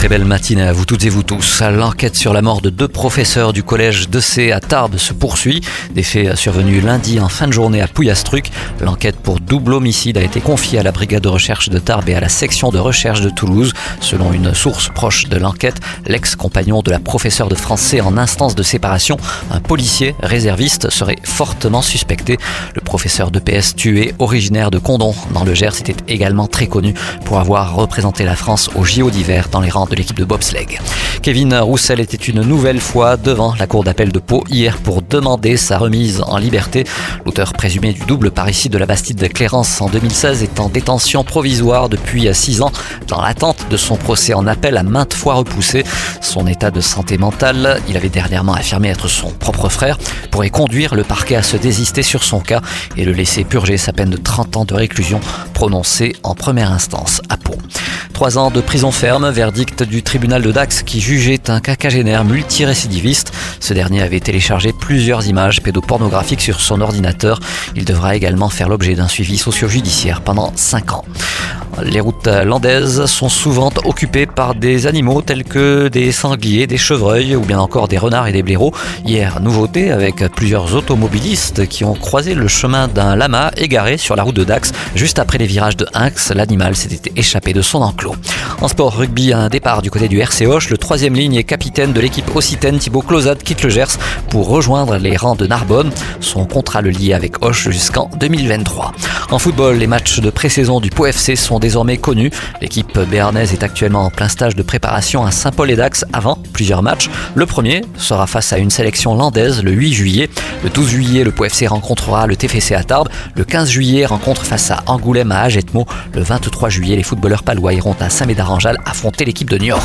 Très belle matinée à vous toutes et vous tous. L'enquête sur la mort de deux professeurs du collège de C à Tarbes se poursuit. Des faits survenus lundi en fin de journée à Pouillastruc. L'enquête pour double homicide a été confiée à la brigade de recherche de Tarbes et à la section de recherche de Toulouse. Selon une source proche de l'enquête, l'ex-compagnon de la professeure de français en instance de séparation, un policier réserviste, serait fortement suspecté. Le professeur de PS tué, originaire de Condon dans le Gers, était également très connu pour avoir représenté la France au JO d'hiver dans les rangs de l'équipe de bobsleigh. Kevin Roussel était une nouvelle fois devant la cour d'appel de Pau hier pour demander sa remise en liberté. L'auteur présumé du double parricide de la Bastide de Clérance en 2016 est en détention provisoire depuis six ans dans l'attente de son procès en appel à maintes fois repoussé. Son état de santé mentale, il avait dernièrement affirmé être son propre frère, pourrait conduire le parquet à se désister sur son cas et le laisser purger sa peine de 30 ans de réclusion prononcée en première instance à Pau. Trois ans de prison ferme, verdict du tribunal de Dax qui jugeait un cacagénaire multirécidiviste. Ce dernier avait téléchargé plusieurs images pédopornographiques sur son ordinateur. Il devra également faire l'objet d'un suivi socio-judiciaire pendant cinq ans. Les routes landaises sont souvent occupées par des animaux tels que des sangliers, des chevreuils ou bien encore des renards et des blaireaux. Hier, nouveauté avec plusieurs automobilistes qui ont croisé le chemin d'un lama égaré sur la route de Dax. Juste après les virages de Hinx, l'animal s'était échappé de son enclos. En sport rugby, un départ du côté du RC Hoche, le troisième ligne et capitaine de l'équipe occitane Thibaut Closade quitte le Gers pour rejoindre les rangs de Narbonne. Son contrat le lie avec Hoche jusqu'en 2023. En football, les matchs de pré-saison du Pau FC sont désormais connus. L'équipe béarnaise est actuellement en plein stage de préparation à Saint-Paul-et-Dax avant plusieurs matchs. Le premier sera face à une sélection landaise le 8 juillet. Le 12 juillet, le Pau FC rencontrera le TFC à Tarbes. Le 15 juillet, rencontre face à Angoulême à Agetmo. Le 23 juillet, les footballeurs palois iront à Saint-Médard-en-Jalles affronter l'équipe de Niort.